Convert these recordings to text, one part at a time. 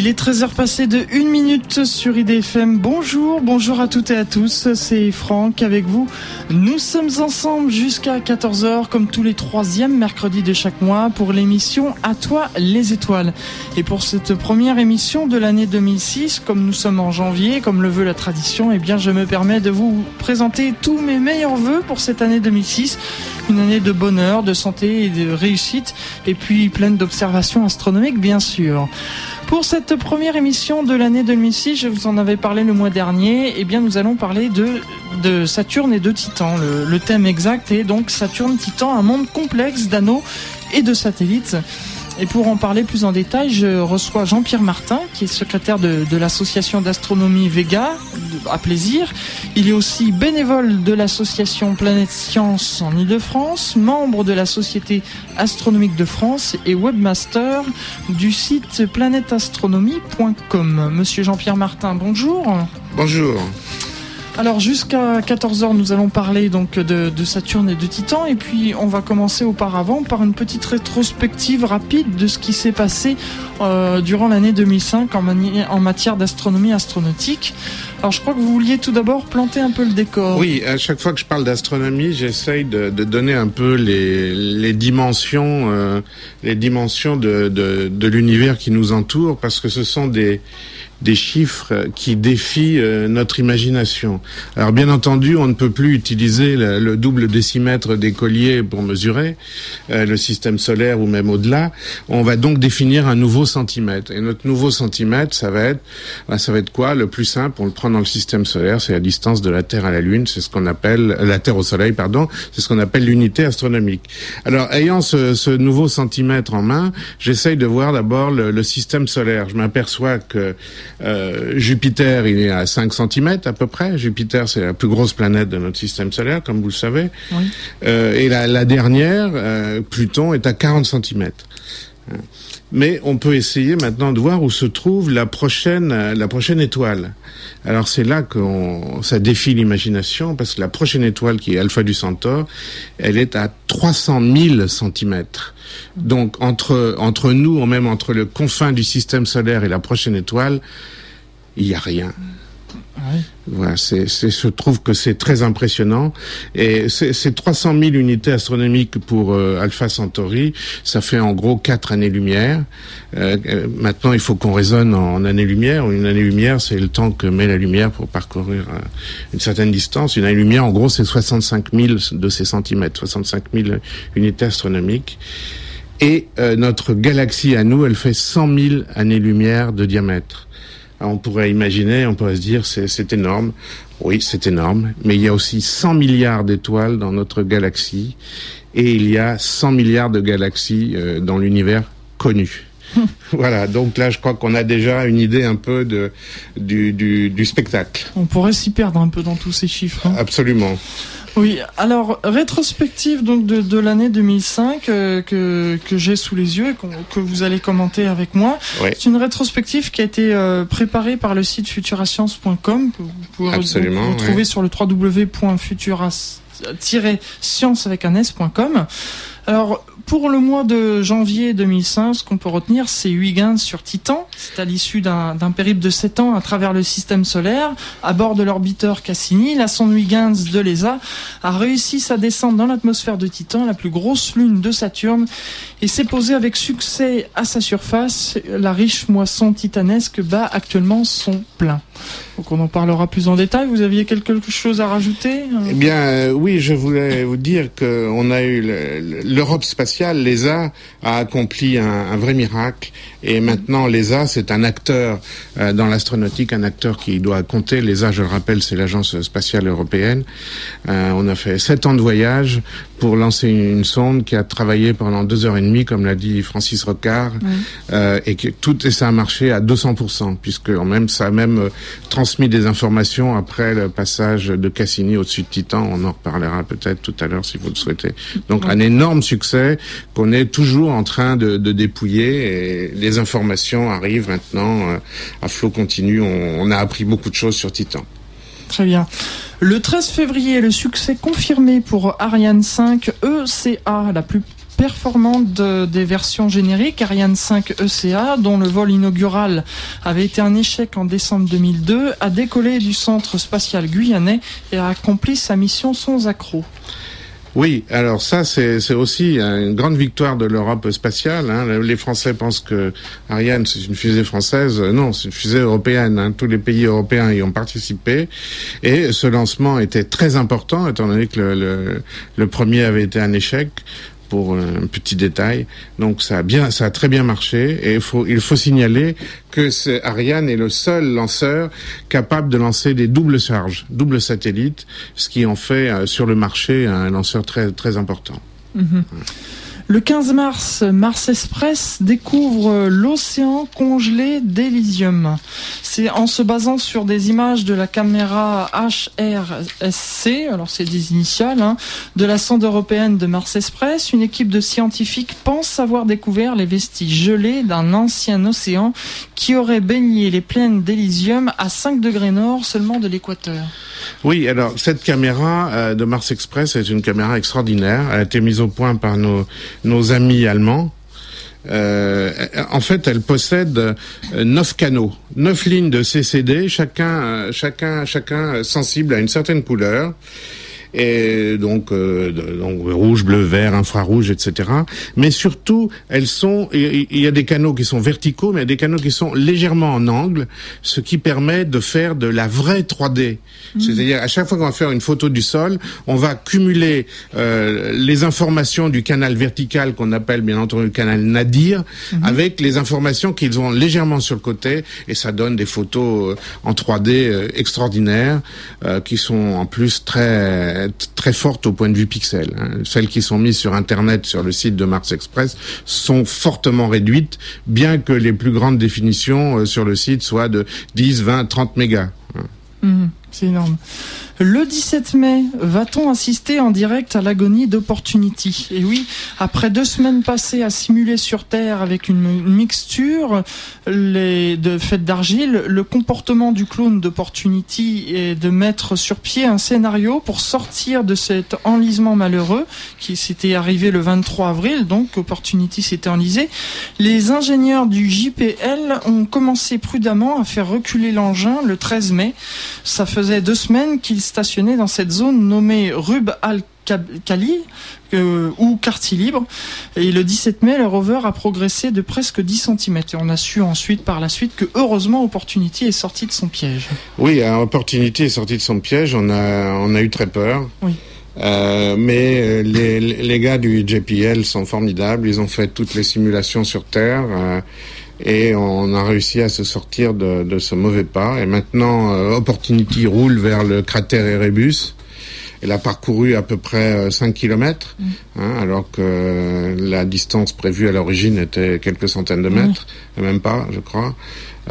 Il est 13h passé de 1 minute sur IDFM. Bonjour, bonjour à toutes et à tous. C'est Franck avec vous. Nous sommes ensemble jusqu'à 14h comme tous les troisièmes mercredis de chaque mois pour l'émission À toi les étoiles. Et pour cette première émission de l'année 2006, comme nous sommes en janvier, comme le veut la tradition, eh bien je me permets de vous présenter tous mes meilleurs voeux pour cette année 2006. Une année de bonheur, de santé et de réussite et puis pleine d'observations astronomiques bien sûr. Pour cette première émission de l'année 2006, je vous en avais parlé le mois dernier, eh bien nous allons parler de, de Saturne et de Titan. Le, le thème exact est donc Saturne-Titan, un monde complexe d'anneaux et de satellites. Et pour en parler plus en détail, je reçois Jean-Pierre Martin, qui est secrétaire de, l'association d'astronomie Vega, à plaisir. Il est aussi bénévole de l'association Planète Science en Ile-de-France, membre de la Société astronomique de France et webmaster du site planèteastronomie.com. Monsieur Jean-Pierre Martin, bonjour. Bonjour. Alors jusqu'à 14h, nous allons parler donc de, de, Saturne et de Titan, et puis on va commencer auparavant par une petite rétrospective rapide de ce qui s'est passé euh, durant l'année 2005 en, matière d'astronomie astronautique. Alors je crois que vous vouliez tout d'abord planter un peu le décor. Oui, à chaque fois que je parle d'astronomie, j'essaye de, donner un peu les, dimensions, euh, les dimensions de, de l'univers qui nous entoure, parce que ce sont des des chiffres qui défient euh, notre imagination. Alors bien entendu, on ne peut plus utiliser le, le double décimètre des colliers pour mesurer euh, le système solaire ou même au-delà. On va donc définir un nouveau centimètre. Et notre nouveau centimètre, ça va être, bah, ça va être quoi? Le plus simple, on le prend dans le système solaire, c'est la distance de la Terre à la Lune, c'est ce qu'on appelle la Terre au Soleil, pardon, c'est ce qu'on appelle l'unité astronomique. Alors ayant ce, ce, nouveau centimètre en main, j'essaye de voir d'abord le, le système solaire. Je m'aperçois que euh, Jupiter, il est à 5 cm à peu près. Jupiter, c'est la plus grosse planète de notre système solaire, comme vous le savez. Oui. Euh, et la, la dernière, euh, Pluton, est à 40 cm. Mais on peut essayer maintenant de voir où se trouve la prochaine, la prochaine étoile. Alors c'est là que ça défie l'imagination parce que la prochaine étoile qui est Alpha du Centaure, elle est à 300 000 centimètres. Donc entre entre nous, ou même entre le confin du système solaire et la prochaine étoile, il n'y a rien. Voilà, c'est, je trouve que c'est très impressionnant. Et c'est, c'est 300 000 unités astronomiques pour euh, Alpha Centauri. Ça fait en gros quatre années-lumière. Euh, maintenant, il faut qu'on raisonne en années-lumière. Une année-lumière, c'est le temps que met la lumière pour parcourir euh, une certaine distance. Une année-lumière, en gros, c'est 65 000 de ces centimètres, 65 000 unités astronomiques. Et euh, notre galaxie à nous, elle fait 100 000 années-lumière de diamètre. On pourrait imaginer, on pourrait se dire, c'est, c'est énorme. Oui, c'est énorme. Mais il y a aussi 100 milliards d'étoiles dans notre galaxie. Et il y a 100 milliards de galaxies euh, dans l'univers connu. voilà, donc là, je crois qu'on a déjà une idée un peu de, du, du, du spectacle. On pourrait s'y perdre un peu dans tous ces chiffres. Hein. Absolument. Oui, alors rétrospective donc de, de l'année 2005 euh, que, que j'ai sous les yeux et que vous allez commenter avec moi. Oui. C'est une rétrospective qui a été euh, préparée par le site futurascience.com que vous pouvez Absolument, retrouver sur le www.futuras-science avec un s.com. Alors pour le mois de janvier 2005, ce qu'on peut retenir, c'est Huygens sur Titan. C'est à l'issue d'un périple de 7 ans à travers le système solaire. À bord de l'orbiteur Cassini, la sonde Huygens de l'ESA a réussi sa descente dans l'atmosphère de Titan, la plus grosse lune de Saturne, et s'est posée avec succès à sa surface. La riche moisson titanesque bat actuellement son plein. Donc on en parlera plus en détail. Vous aviez quelque chose à rajouter Eh bien, euh, oui, je voulais vous dire qu'on a eu l'Europe spatiale, l'ESA, a accompli un, un, vrai miracle. Et maintenant, l'ESA, c'est un acteur euh, dans l'astronautique, un acteur qui doit compter. L'ESA, je le rappelle, c'est l'agence spatiale européenne. Euh, on a fait sept ans de voyage pour lancer une, une, sonde qui a travaillé pendant deux heures et demie, comme l'a dit Francis Rocard, oui. euh, et que tout et ça a marché à 200%, puisque même ça a même euh, transmis des informations après le passage de Cassini au-dessus de Titan. On en reparlera peut-être tout à l'heure si vous le souhaitez. Donc oui. un énorme succès qu'on est toujours en train de, de, dépouiller et les informations arrivent maintenant euh, à flot continu. On, on a appris beaucoup de choses sur Titan. Très bien. Le 13 février, le succès confirmé pour Ariane 5 ECA, la plus performante des versions génériques Ariane 5 ECA, dont le vol inaugural avait été un échec en décembre 2002, a décollé du centre spatial guyanais et a accompli sa mission sans accroc. Oui, alors ça c'est aussi une grande victoire de l'Europe spatiale. Hein. Les Français pensent que Ariane c'est une fusée française. Non, c'est une fusée européenne. Hein. Tous les pays européens y ont participé et ce lancement était très important étant donné que le premier avait été un échec pour un petit détail. Donc ça a bien, ça a très bien marché et il faut, il faut signaler que Ariane est le seul lanceur capable de lancer des doubles charges, doubles satellites, ce qui en fait euh, sur le marché un lanceur très très important. Mhm. Le 15 mars, Mars Express découvre l'océan congelé d'Elysium. C'est en se basant sur des images de la caméra HRSC, alors c'est des initiales, hein, de la sonde européenne de Mars Express, une équipe de scientifiques pense avoir découvert les vestiges gelés d'un ancien océan qui aurait baigné les plaines d'Elysium à 5 degrés nord seulement de l'équateur. Oui, alors cette caméra euh, de Mars Express est une caméra extraordinaire. Elle a été mise au point par nos, nos amis allemands. Euh, en fait, elle possède euh, neuf canaux, neuf lignes de CCD, chacun, chacun, chacun sensible à une certaine couleur et donc, euh, donc rouge, bleu, vert, infrarouge, etc. Mais surtout, elles sont, il y a des canaux qui sont verticaux, mais il y a des canaux qui sont légèrement en angle, ce qui permet de faire de la vraie 3D. Mmh. C'est-à-dire, à chaque fois qu'on va faire une photo du sol, on va cumuler euh, les informations du canal vertical qu'on appelle bien entendu le canal nadir, mmh. avec les informations qu'ils ont légèrement sur le côté, et ça donne des photos euh, en 3D euh, extraordinaires, qui sont en plus très très fortes au point de vue pixel. Hein. Celles qui sont mises sur Internet, sur le site de Mars Express, sont fortement réduites, bien que les plus grandes définitions euh, sur le site soient de 10, 20, 30 mégas. Mmh, c'est énorme. Le 17 mai, va-t-on assister en direct à l'agonie d'Opportunity? Et oui, après deux semaines passées à simuler sur Terre avec une, mixture de fête d'argile, le comportement du clone d'Opportunity est de mettre sur pied un scénario pour sortir de cet enlisement malheureux qui s'était arrivé le 23 avril, donc Opportunity s'était enlisé. Les ingénieurs du JPL ont commencé prudemment à faire reculer l'engin le 13 mai. Ça faisait deux semaines qu'ils stationné dans cette zone nommée Rub al-Khali euh, ou quartier libre. Et le 17 mai, le rover a progressé de presque 10 cm. Et on a su ensuite, par la suite, que heureusement Opportunity est sorti de son piège. Oui, Opportunity est sorti de son piège. On a, on a eu très peur. Oui. Euh, mais euh, les, les, gars du JPL sont formidables. Ils ont fait toutes les simulations sur Terre. Euh, et on a réussi à se sortir de, de ce mauvais pas. Et maintenant, euh, Opportunity roule vers le cratère Erebus. Elle a parcouru à peu près 5 euh, km, mm. hein, alors que la distance prévue à l'origine était quelques centaines de mètres, et même pas, je crois.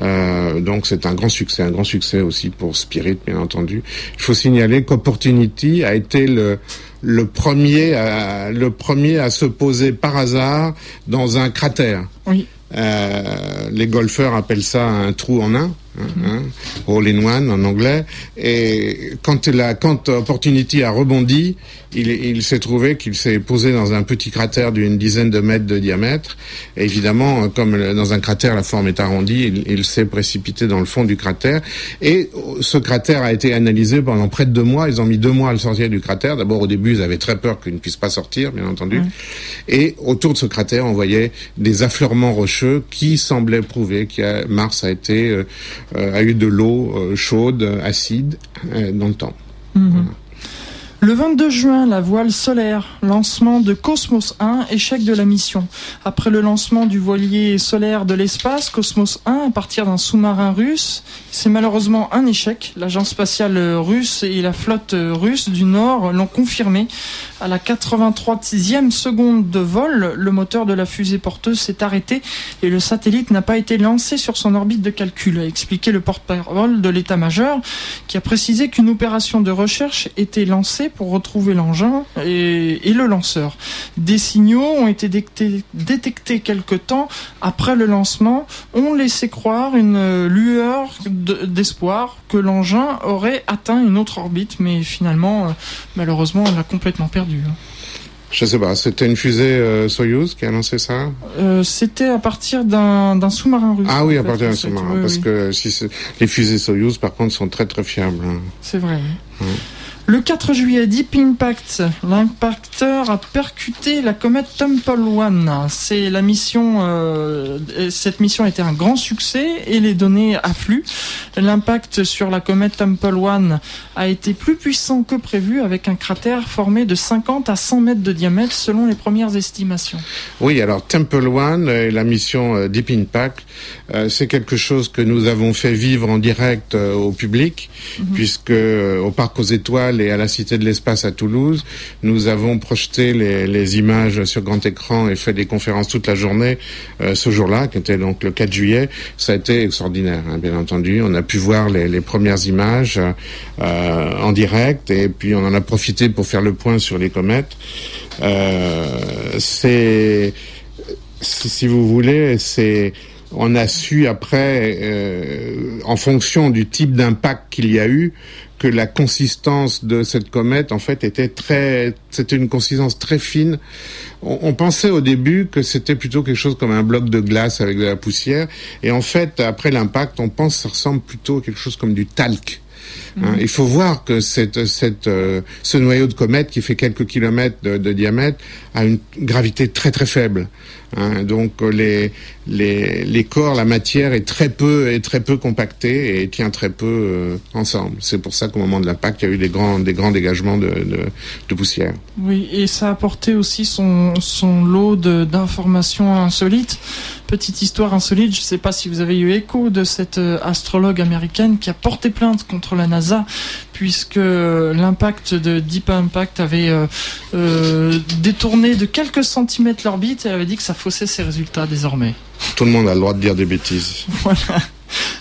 Euh, donc c'est un grand succès, un grand succès aussi pour Spirit, bien entendu. Il faut signaler qu'Opportunity a été le, le premier, à, le premier à se poser par hasard dans un cratère. Oui. Euh, les golfeurs appellent ça un trou en un. Hein, all in one en anglais. Et quand la quand Opportunity a rebondi, il, il s'est trouvé qu'il s'est posé dans un petit cratère d'une dizaine de mètres de diamètre. Et évidemment, comme dans un cratère la forme est arrondie, il, il s'est précipité dans le fond du cratère. Et ce cratère a été analysé pendant près de deux mois. Ils ont mis deux mois à le sortir du cratère. D'abord, au début, ils avaient très peur qu'il ne puisse pas sortir, bien entendu. Et autour de ce cratère, on voyait des affleurements rocheux qui semblaient prouver que Mars a été euh, a eu de l'eau euh, chaude, acide, euh, dans le temps. Mhm. Le 22 juin, la voile solaire, lancement de Cosmos 1, échec de la mission. Après le lancement du voilier solaire de l'espace, Cosmos 1, à partir d'un sous-marin russe, c'est malheureusement un échec. L'agence spatiale russe et la flotte russe du Nord l'ont confirmé. À la 83e seconde de vol, le moteur de la fusée porteuse s'est arrêté et le satellite n'a pas été lancé sur son orbite de calcul, a expliqué le porte-parole de l'état-major, qui a précisé qu'une opération de recherche était lancée pour retrouver l'engin et, le lanceur. Des signaux ont été détectés, détectés quelque temps après le lancement, ont laissé croire une lueur d'espoir que l'engin aurait atteint une autre orbite, mais finalement, euh, malheureusement, on l'a complètement perdu. Hein. Je sais pas, c'était une fusée euh, Soyuz qui a lancé ça? Euh, C'était à partir d'un sous-marin russe. Ah oui, à partir d'un sous-marin, parce que si les fusées Soyuz, par contre, sont très très fiables. Hein. C'est vrai. Le 4 juillet, Deep Impact, l'impacteur a percuté la comète Temple One. C'est la mission. Euh, cette mission a été un grand succès et les données affluent. L'impact sur la comète Temple One a été plus puissant que prévu, avec un cratère formé de 50 à 100 mètres de diamètre, selon les premières estimations. Oui, alors Temple One et la mission euh, Deep Impact, euh, c'est quelque chose que nous avons fait vivre en direct au public, mhm. puisque au parc aux étoiles et à la Cité de l'Espace à Toulouse. Nous avons projeté les, images sur grand écran et fait des conférences toute la journée euh, ce jour-là, qui était donc le 4 juillet. Ça a été extraordinaire, hein, bien entendu. On a pu voir les, premières images euh, en direct et puis on en a profité pour faire le point sur les comètes. Euh, c'est, si vous voulez, c'est on a su après, en fonction du type d'impact qu'il y a eu, que la consistance de cette comète en fait était très c'était une consistance très fine. On, pensait au début que c'était plutôt quelque chose comme un bloc de glace avec de la poussière. Et en fait après l'impact on pense que ça ressemble plutôt à quelque chose comme du talc. Hein, il faut voir que cette, cette, euh, ce noyau de comète qui fait quelques kilomètres de, diamètre a une gravité très très faible. Hein, donc euh, les, les, les, corps, la matière est très peu est très peu compactée et tient très peu euh, ensemble. C'est pour ça qu'au moment de l'impact, il y a eu des grands des grands dégagements de, de, de, poussière. Oui, et ça a apporté aussi son, son lot d'informations insolites. Petite histoire insolite, je ne sais pas si vous avez eu écho de cette astrologue américaine qui a porté plainte contre la NASA puisque l'impact de Deep Impact avait euh, euh, détourné de quelques centimètres l'orbite et avait dit que ça faussait ses résultats désormais. Tout le monde a le droit de dire des bêtises. Voilà.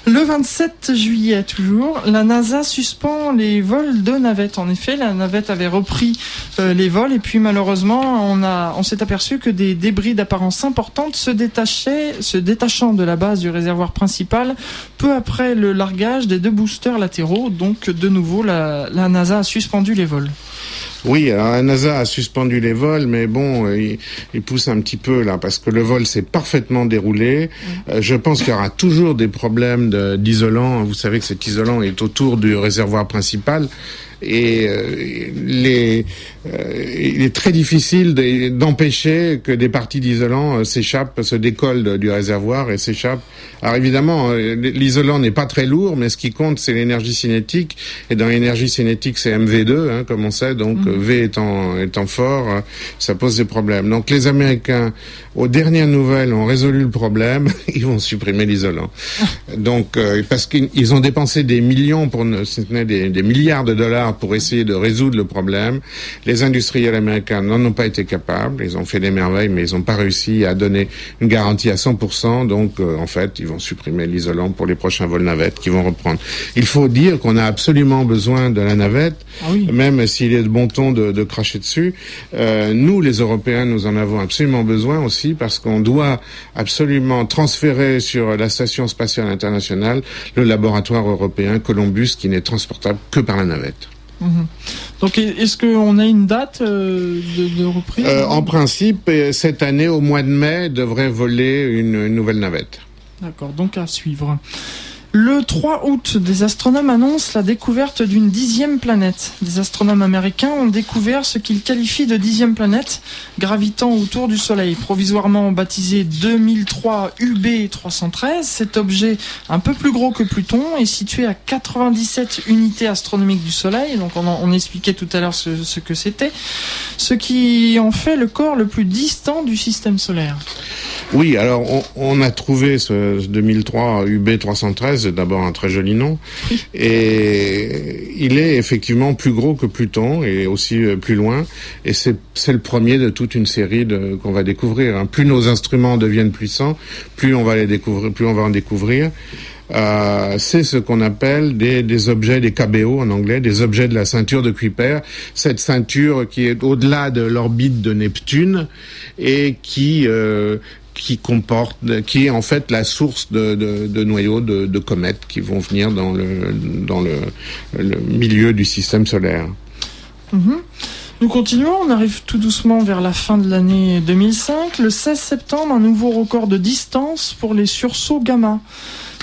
Le 27 juillet, toujours, la NASA suspend les vols de navettes. En effet, la navette avait repris euh, les vols et puis malheureusement, on, s'est aperçu que des débris d'apparence importante se détachaient, se détachant de la base du réservoir principal peu après le largage des deux boosters latéraux. Donc, de nouveau, la NASA a suspendu les vols. Oui, alors la NASA a suspendu les vols, mais bon, euh, il, pousse un petit peu là, parce que le vol s'est parfaitement déroulé. Euh, je pense qu'il y aura toujours des problèmes d'isolant. Vous savez que cet isolant est autour du réservoir principal et euh, les, il est très difficile d'empêcher que des parties d'isolant euh, s'échappent, se décollent du réservoir et s'échappent. Alors évidemment, l'isolant n'est pas très lourd, mais ce qui compte, c'est l'énergie cinétique. Et dans l'énergie cinétique, c'est MV2, hein, comme on sait. Donc mhm. V étant, étant fort, ça pose des problèmes. Donc les Américains, aux dernières nouvelles, ont résolu le problème. Ils vont supprimer l'isolant. donc parce qu'ils ont dépensé des millions, pour si ce n'est des, des milliards de dollars pour essayer de résoudre le problème. Les industriels américains n'en ont pas été capables. Ils ont fait des merveilles, mais ils n'ont pas réussi à donner une garantie à 100%. Donc, euh, en fait, ils vont supprimer l'isolant pour les prochains vols navettes qui vont reprendre. Il faut dire qu'on a absolument besoin de la navette, ah même s'il est de bon ton de, de cracher dessus. Euh, nous, les Européens, nous en avons absolument besoin aussi parce qu'on doit absolument transférer sur la station spatiale internationale le laboratoire européen Columbus qui n'est transportable que par la navette. Mhm. Donc, est-ce qu'on a une date euh, de, reprise euh, En principe, euh, cette année, au mois de mai, devrait voler une nouvelle navette. D'accord, donc à suivre. Le 3 août, des astronomes annoncent la découverte d'une dixième planète. Des astronomes américains ont découvert ce qu'ils qualifient de dixième planète gravitant autour du Soleil. Provisoirement baptisé 2003 UB 313, cet objet un peu plus gros que Pluton est situé à 97 unités astronomiques du Soleil. Donc on, expliquait tout à l'heure ce, que c'était. Ce qui en fait le corps le plus distant du système solaire. Oui, alors on, a trouvé ce 2003 UB 313, c'est d'abord un très joli nom, et il est effectivement plus gros que Pluton et aussi euh, plus loin, et c'est le premier de toute une série qu'on va découvrir. Hein. Plus nos instruments deviennent puissants, plus on va les découvrir, plus on va en découvrir. Euh, c'est ce qu'on appelle des, des, objets, des KBO en anglais, des objets de la ceinture de Kuiper, cette ceinture qui est au-delà de l'orbite de Neptune et qui euh, qui comporte, qui est en fait la source de, de, noyaux de, comètes qui vont venir dans le, dans le milieu du système solaire. Mhm. Nous continuons, on arrive tout doucement vers la fin de l'année 2005. Le 16 septembre, un nouveau record de distance pour les sursauts gamma.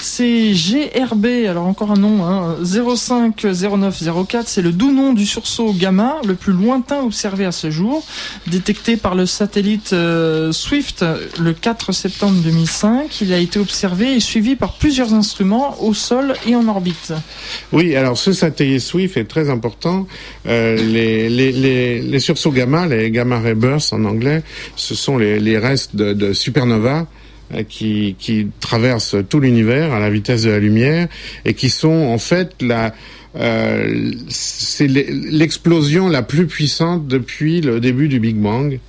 C'est GRB, alors encore un nom, hein, 050904, c'est le doux nom du sursaut gamma, le plus lointain observé à ce jour, détecté par le satellite euh, Swift le 4 septembre 2005. Il a été observé et suivi par plusieurs instruments au sol et en orbite. Oui, alors ce satellite Swift est très important. Euh, les, sursauts gamma, les gamma ray bursts en anglais, ce sont les, restes de, de supernova qui, qui traversent tout l'univers à la vitesse de la lumière et qui sont en fait la euh, c'est l'explosion la plus puissante depuis le début du Big Bang.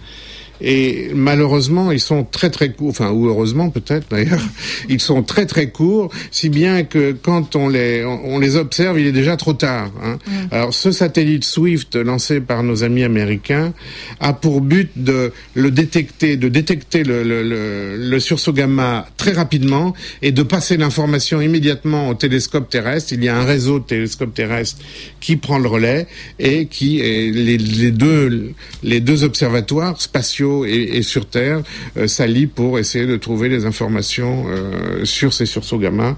Et malheureusement, ils sont très très courts, enfin ou heureusement peut-être d'ailleurs, ils sont très très courts, si bien que quand on les on, les observe, il est déjà trop tard. Hein. Mm. Alors ce satellite Swift lancé par nos amis américains a pour but de le détecter, de détecter le, le, le, le sursaut gamma très rapidement et de passer l'information immédiatement au télescope terrestre. Il y a un réseau de télescopes terrestres qui prend le relais et qui les, les deux les deux observatoires spatiaux et, sur Terre euh, s'allient pour essayer de trouver des informations euh, sur ces sursauts gamma.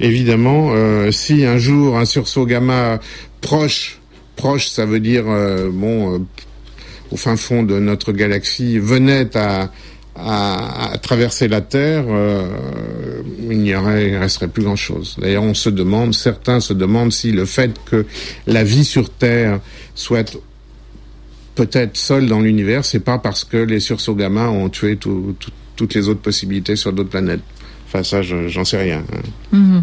Évidemment, euh, si un jour un sursaut gamma proche, proche, ça veut dire bon au fin fond de notre galaxie venait à traverser la Terre, il n'y aurait, resterait plus grand-chose. D'ailleurs, on se demande, certains se demandent si le fait que la vie sur Terre soit peut-être seul dans l'univers, c'est pas parce que les sursauts gamma ont tué toutes les autres possibilités sur d'autres planètes. Enfin, ça, j'en sais rien. Hein. Mhm.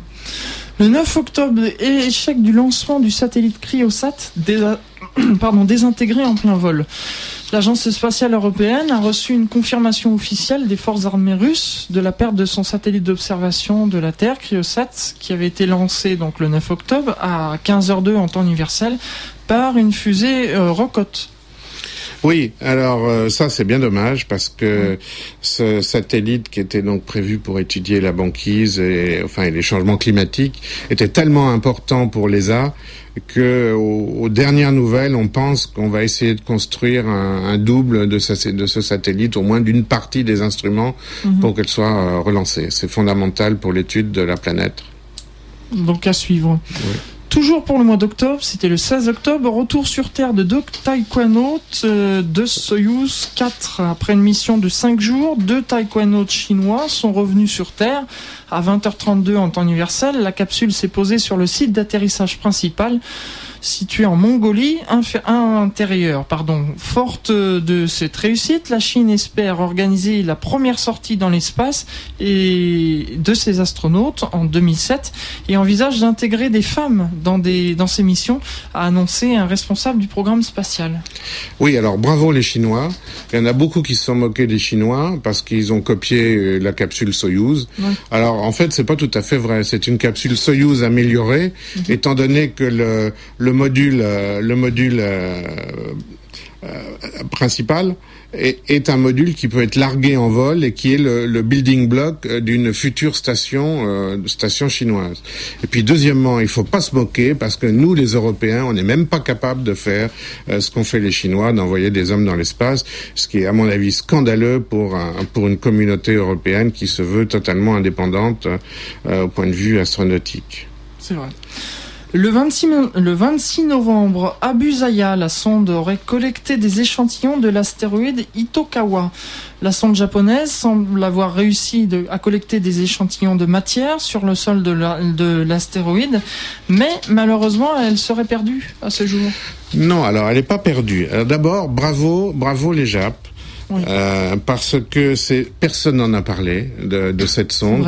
Le 9 octobre, échec du lancement du satellite Cryosat, désintégré en plein vol. L'agence spatiale européenne a reçu une confirmation officielle des forces armées russes de la perte de son satellite d'observation de la Terre, Cryosat, qui avait été lancé donc le 9 octobre à 15h02 en temps universel par une fusée euh, Rocket. Oui, alors euh, ça c'est bien dommage parce que ce satellite qui était donc prévu pour étudier la banquise et enfin les changements climatiques était tellement important pour l'ESA que aux, dernières nouvelles, on pense qu'on va essayer de construire un, double de, de, ce satellite, au moins d'une partie des instruments, mhm. pour qu'elle soit euh, relancée. C'est fondamental pour l'étude de la planète. Donc à suivre. Toujours pour le mois d'octobre, c'était le 16 octobre, retour sur Terre de deux taïkwanotes de Soyuz 4. Après une mission de 5 jours, deux taïkwanotes chinois sont revenus sur Terre à 20h32 en temps universel. La capsule s'est posée sur le site d'atterrissage principal située en Mongolie intérieure. Pardon. Forte de cette réussite, la Chine espère organiser la première sortie dans l'espace et de ses astronautes en 2007 et envisage d'intégrer des femmes dans, des, dans ces missions, a annoncé un responsable du programme spatial. Oui, alors bravo les Chinois. Il y en a beaucoup qui se sont moqués des Chinois parce qu'ils ont copié euh, la capsule Soyuz. Alors en fait, c'est pas tout à fait vrai. C'est une capsule Soyuz améliorée, mhm. étant donné que le, le le module, euh, euh, euh, principal est, un module qui peut être largué en vol et qui est le, building block d'une future station station chinoise. Et puis deuxièmement, il faut pas se moquer parce que nous les Européens, on n'est même pas capable de faire ce qu'ont fait les Chinois, d'envoyer des hommes dans l'espace, ce qui est à mon avis scandaleux pour pour une communauté européenne qui se veut totalement indépendante au point de vue astronautique. C'est vrai. Le 26, le 26 novembre, Abusaya, la sonde aurait collecté des échantillons de l'astéroïde Itokawa. La sonde japonaise semble avoir réussi à collecter des échantillons de matière sur le sol de l'astéroïde, mais malheureusement, elle serait perdue à ce jour. Non, alors elle n'est pas perdue. D'abord, bravo, bravo les Japs. Euh, parce que c'est personne n'en a parlé de, de cette sonde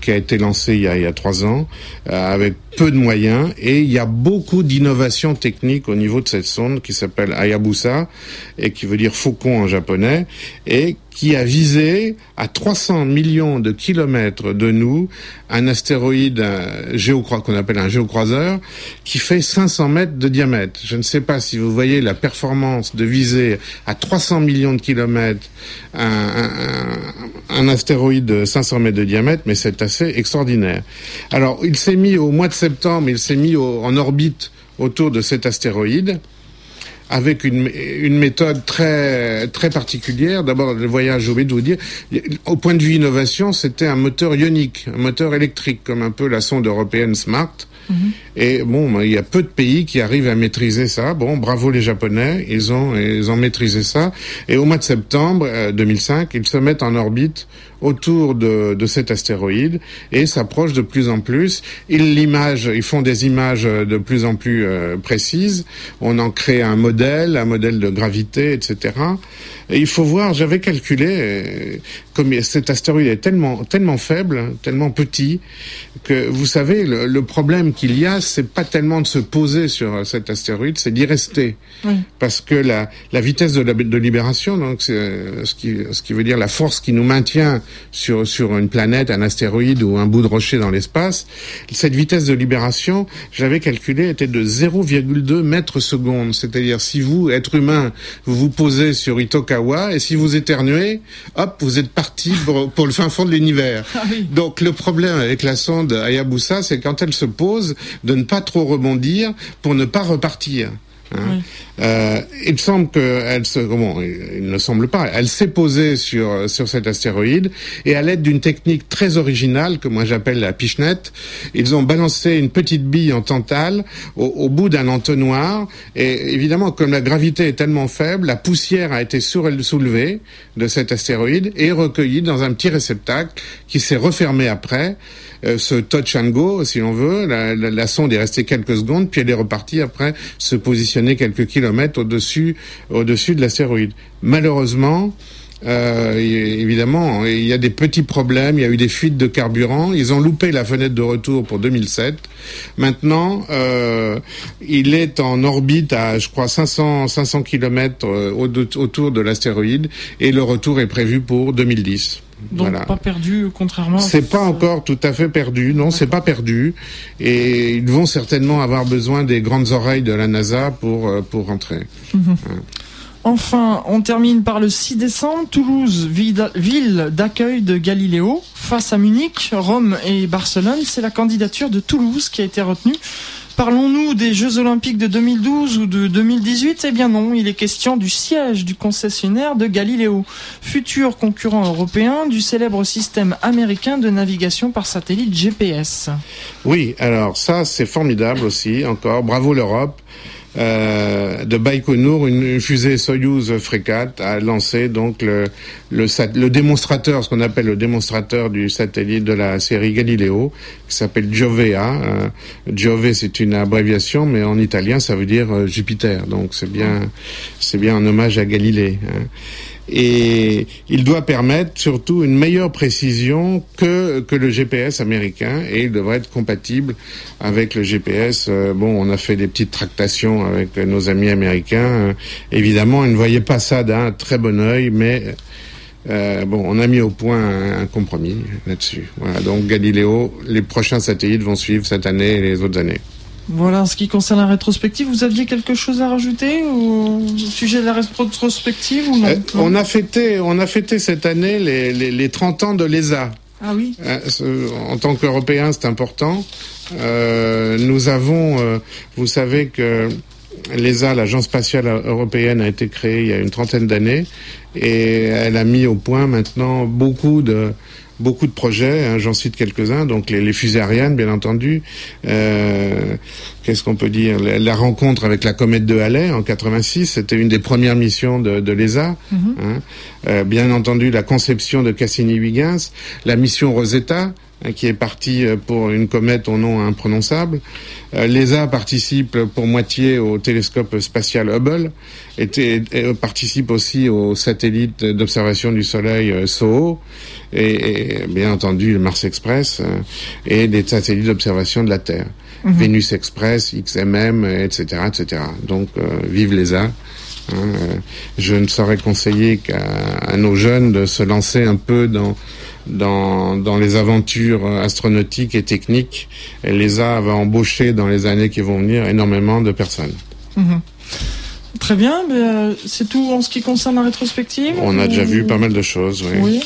qui, a été lancée il y a, il y a trois ans euh, avec peu de moyens. Et il y a beaucoup d'innovations techniques au niveau de cette sonde qui s'appelle Hayabusa et qui veut dire faucon en japonais et qui a visé à 300 millions de kilomètres de nous un astéroïde qu'on appelle un géocroiseur qui fait 500 mètres de diamètre. Je ne sais pas si vous voyez la performance de viser à 300 millions de kilomètres un, un, astéroïde de 500 mètres de diamètre, mais c'est assez extraordinaire. Alors, il s'est mis au mois de septembre, il s'est mis en orbite autour de cet astéroïde. Avec une, une méthode très très particulière. D'abord, le voyage, j'ai oublié de vous dire, au point de vue innovation, c'était un moteur ionique, un moteur électrique, comme un peu la sonde européenne Smart. Mhm. Et bon, il y a peu de pays qui arrivent à maîtriser ça. Bon, bravo les Japonais, ils ont ils ont maîtrisé ça. Et au mois de septembre 2005, euh, ils se mettent en orbite autour de, de cet astéroïde et s'approchent de plus en plus. Ils l'imagent, ils font des images de plus en plus euh, précises. On en crée un modèle, un modèle de gravité, etc. Et il faut voir, j'avais calculé, euh, comme cet astéroïde est tellement tellement faible, tellement petit, que vous savez, le problème qu'il y a, c'est pas tellement de se poser sur cet astéroïde, c'est d'y rester, parce que la, la vitesse de, la, de libération, donc ce qui ce qui veut dire la force qui nous maintient sur, sur une planète, un astéroïde ou un bout de rocher dans l'espace, cette vitesse de libération, j'avais calculé, était de 0,2 mètres secondes. C'est-à-dire, si vous, être humain, vous vous posez sur Itokawa et si vous éternuez, hop, vous êtes parti pour, le fin fond de l'univers. Ah Donc, le problème avec la sonde Hayabusa, c'est quand elle se pose, de ne pas trop rebondir pour ne pas repartir. Hein. Euh, il semble qu'elle se, bon, il ne semble pas, elle s'est posée sur sur cet astéroïde et à l'aide d'une technique très originale que moi j'appelle la pichenette, ils ont balancé une petite bille en tantale au, bout d'un entonnoir et évidemment comme la gravité est tellement faible, la poussière a été soulevée de cet astéroïde et recueillie dans un petit réceptacle qui s'est refermé après. Euh, ce touch and go, si l'on veut. La, sonde est restée quelques secondes, puis elle est repartie après se positionner quelques kilomètres au-dessus, au-dessus de l'astéroïde. Malheureusement, euh, évidemment, il y a des petits problèmes, il y a eu des fuites de carburant, ils ont loupé la fenêtre de retour pour 2007. Maintenant, euh, il est en orbite à, je crois, 500, 500 kilomètres euh, autour de l'astéroïde et le retour est prévu pour 2010. Donc pas perdu, contrairement. C'est pas encore tout à fait perdu, non, c'est pas perdu, et ils vont certainement avoir besoin des grandes oreilles de la NASA pour euh, pour rentrer. Mhm. Enfin, on termine par le 6 décembre, Toulouse, ville d'accueil de Galiléo, face à Munich, Rome et Barcelone. C'est la candidature de Toulouse qui a été retenue. Parlons-nous des Jeux Olympiques de 2012 ou de 2018 Eh bien non, il est question du siège du concessionnaire de Galileo, futur concurrent européen du célèbre système américain de navigation par satellite GPS. Oui, alors ça c'est formidable aussi, encore, bravo l'Europe. Euh, de Baïkonour, une, fusée Soyuz Fregat a lancé donc le, le, le démonstrateur, ce qu'on appelle le démonstrateur du satellite de la série Galileo, qui s'appelle Giovea. Euh, Giove, c'est une abréviation, mais en italien, ça veut dire euh, Jupiter. Donc c'est bien, c'est bien un hommage à Galilée. Hein et il doit permettre surtout une meilleure précision que, que le GPS américain et il devrait être compatible avec le GPS. Euh, bon, on a fait des petites tractations avec nos amis américains. Euh, évidemment, ils ne voyaient pas ça d'un très bon œil, mais euh, bon, on a mis au point un, un compromis là-dessus. Voilà, donc Galileo, les prochains satellites vont suivre cette année et les autres années. Voilà, en ce qui concerne la rétrospective, vous aviez quelque chose à rajouter au sujet de la rétrospective ou non, euh, On a fêté, on a fêté cette année les, les, les 30 ans de l'ESA. Ah oui. Euh, en tant qu'Européens, c'est important. Euh, nous avons, vous savez que l'ESA, l'Agence spatiale européenne, a été créée il y a une trentaine d'années et elle a mis au point maintenant beaucoup de beaucoup de projets, hein, j'en cite quelques-uns, donc les, les, fusées Ariane, bien entendu. Euh, Qu'est-ce qu'on peut dire la, rencontre avec la comète de Halley en 86, c'était une des premières missions de, de l'ESA. Hein. euh, bien entendu, la conception de Cassini-Huygens, la mission Rosetta, qui est partie euh, pour une comète au nom imprononçable. Euh, L'ESA participe pour moitié au télescope spatial Hubble et, et participe aussi au satellite d'observation du Soleil euh, SOHO et, et, bien entendu le Mars Express euh, et des satellites d'observation de la Terre. Mhm. Vénus Express, XMM, etc., etc. Donc, euh, vive les A. Hein, euh, je ne saurais conseiller qu'à nos jeunes de se lancer un peu dans dans, dans les aventures astronautiques et techniques. L'ESA va embaucher dans les années qui vont venir énormément de personnes. Mhm. Très bien, mais c'est tout en ce qui concerne la rétrospective On a déjà vu pas mal de choses, oui. oui.